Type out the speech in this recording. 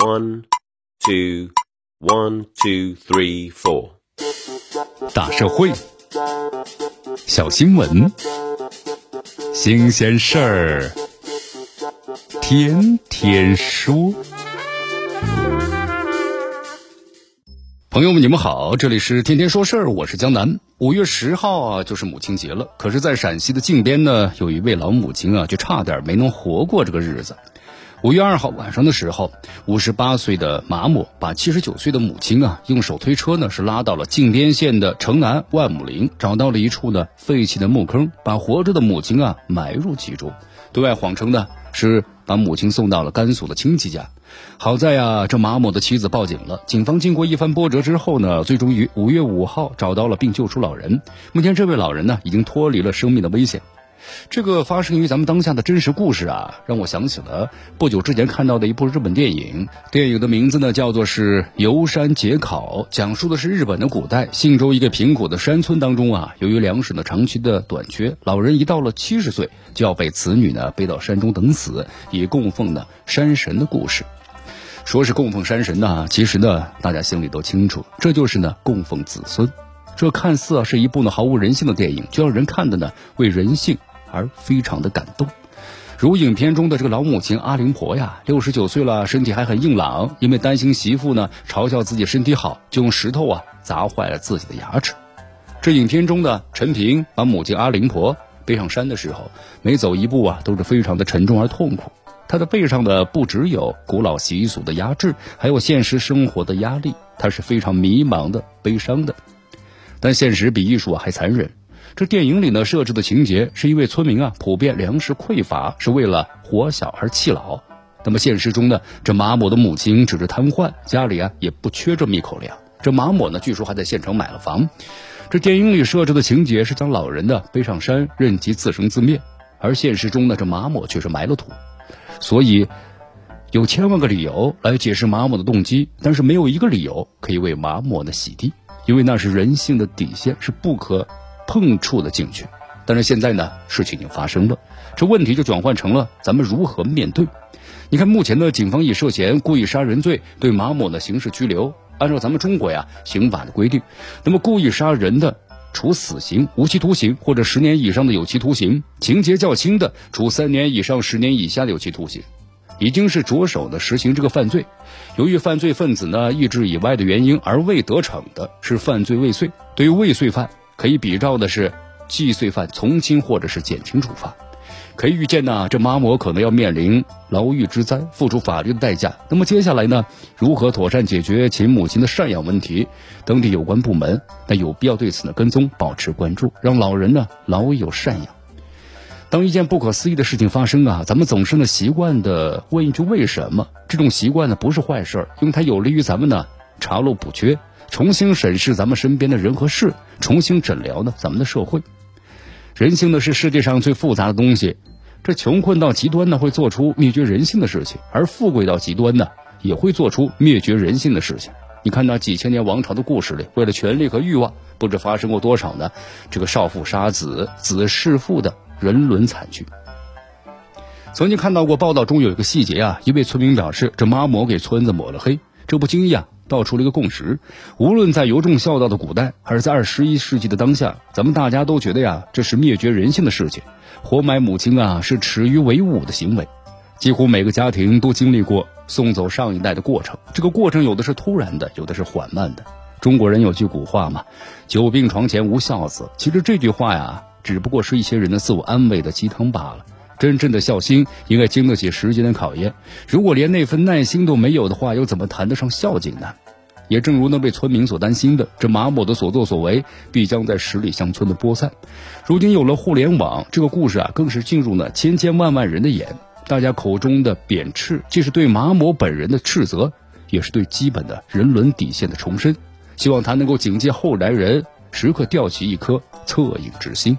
One, two, one, two, three, four。大社会，小新闻，新鲜事儿，天天说。朋友们，你们好，这里是天天说事儿，我是江南。五月十号啊，就是母亲节了。可是，在陕西的靖边呢，有一位老母亲啊，就差点没能活过这个日子。五月二号晚上的时候，五十八岁的马某把七十九岁的母亲啊，用手推车呢是拉到了靖边县的城南万亩林，找到了一处呢废弃的墓坑，把活着的母亲啊埋入其中，对外谎称呢是把母亲送到了甘肃的亲戚家。好在呀，这马某的妻子报警了，警方经过一番波折之后呢，最终于五月五号找到了并救出老人。目前这位老人呢已经脱离了生命的危险。这个发生于咱们当下的真实故事啊，让我想起了不久之前看到的一部日本电影。电影的名字呢叫做是《游山解考》，讲述的是日本的古代信州一个贫苦的山村当中啊，由于粮食呢长期的短缺，老人一到了七十岁就要被子女呢背到山中等死，以供奉呢山神的故事。说是供奉山神呢，其实呢大家心里都清楚，这就是呢供奉子孙。这看似啊是一部呢毫无人性的电影，却让人看的呢为人性。而非常的感动，如影片中的这个老母亲阿灵婆呀，六十九岁了，身体还很硬朗，因为担心媳妇呢嘲笑自己身体好，就用石头啊砸坏了自己的牙齿。这影片中的陈平把母亲阿灵婆背上山的时候，每走一步啊都是非常的沉重而痛苦。他的背上的不只有古老习俗的压制，还有现实生活的压力，他是非常迷茫的、悲伤的。但现实比艺术还残忍。这电影里呢设置的情节是一位村民啊，普遍粮食匮乏，是为了活小而弃老。那么现实中呢，这马某的母亲只是瘫痪，家里啊也不缺这么一口粮。这马某呢，据说还在县城买了房。这电影里设置的情节是将老人呢背上山，任其自生自灭，而现实中呢，这马某却是埋了土。所以有千万个理由来解释马某的动机，但是没有一个理由可以为马某呢洗地，因为那是人性的底线，是不可。碰触了进去，但是现在呢，事情已经发生了，这问题就转换成了咱们如何面对。你看，目前呢，警方以涉嫌故意杀人罪对马某呢刑事拘留。按照咱们中国呀刑法的规定，那么故意杀人的，处死刑、无期徒刑或者十年以上的有期徒刑；情节较轻的，处三年以上十年以下的有期徒刑。已经是着手的实行这个犯罪。由于犯罪分子呢意志以外的原因而未得逞的，是犯罪未遂。对于未遂犯。可以比照的是，既遂犯从轻或者是减轻处罚。可以预见呢，这马某可能要面临牢狱之灾，付出法律的代价。那么接下来呢，如何妥善解决其母亲的赡养问题？当地有关部门那有必要对此呢跟踪，保持关注，让老人呢老有赡养。当一件不可思议的事情发生啊，咱们总是呢习惯的问一句为什么？这种习惯呢不是坏事，因为它有利于咱们呢查漏补缺。重新审视咱们身边的人和事，重新诊疗呢咱们的社会。人性呢是世界上最复杂的东西，这穷困到极端呢会做出灭绝人性的事情，而富贵到极端呢也会做出灭绝人性的事情。你看那几千年王朝的故事里，为了权力和欲望，不知发生过多少呢这个少妇杀子、子弑父的人伦惨剧。曾经看到过报道中有一个细节啊，一位村民表示，这妈某给村子抹了黑，这不经意啊。道出了一个共识：无论在由衷孝道的古代，还是在二十一世纪的当下，咱们大家都觉得呀，这是灭绝人性的事情。活埋母亲啊，是耻于为伍的行为。几乎每个家庭都经历过送走上一代的过程，这个过程有的是突然的，有的是缓慢的。中国人有句古话嘛，“久病床前无孝子”。其实这句话呀，只不过是一些人的自我安慰的鸡汤罢了。真正的孝心应该经得起时间的考验。如果连那份耐心都没有的话，又怎么谈得上孝敬呢？也正如那位村民所担心的，这马某的所作所为必将在十里乡村的播散。如今有了互联网，这个故事啊，更是进入了千千万万人的眼。大家口中的贬斥，既是对马某本人的斥责，也是对基本的人伦底线的重申。希望他能够警戒后来人，时刻吊起一颗恻隐之心。